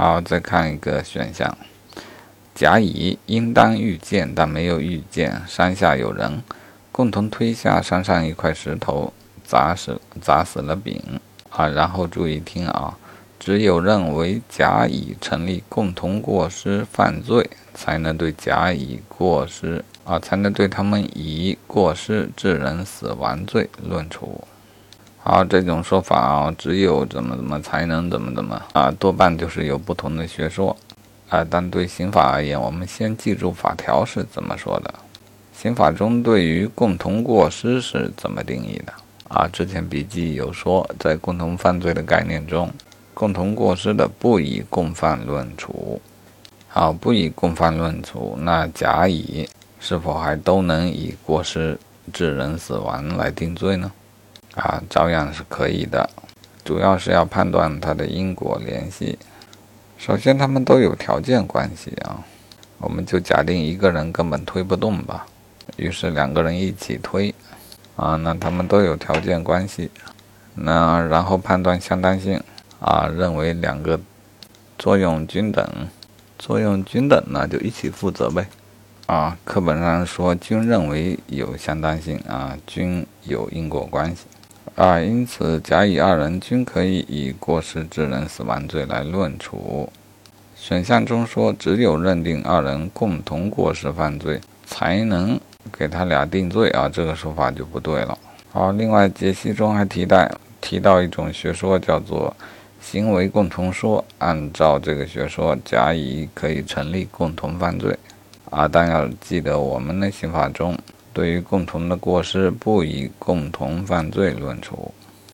好，再看一个选项：甲乙应当遇见，但没有遇见。山下有人，共同推下山上一块石头，砸死砸死了丙。啊，然后注意听啊，只有认为甲乙成立共同过失犯罪，才能对甲乙过失啊，才能对他们以过失致人死亡罪论处。好，这种说法啊，只有怎么怎么才能怎么怎么啊，多半就是有不同的学说啊。但对刑法而言，我们先记住法条是怎么说的。刑法中对于共同过失是怎么定义的啊？之前笔记有说，在共同犯罪的概念中，共同过失的不以共犯论处。好，不以共犯论处，那甲乙是否还都能以过失致人死亡来定罪呢？啊，照样是可以的，主要是要判断它的因果联系。首先，他们都有条件关系啊，我们就假定一个人根本推不动吧，于是两个人一起推，啊，那他们都有条件关系。那然后判断相当性，啊，认为两个作用均等，作用均等那就一起负责呗。啊，课本上说均认为有相当性啊，均有因果关系。啊，因此甲乙二人均可以以过失致人死亡罪来论处。选项中说只有认定二人共同过失犯罪，才能给他俩定罪啊，这个说法就不对了。好，另外解析中还提到提到一种学说叫做行为共同说，按照这个学说，甲乙可以成立共同犯罪。啊，但要记得我们的刑法中。对于共同的过失，不以共同犯罪论处。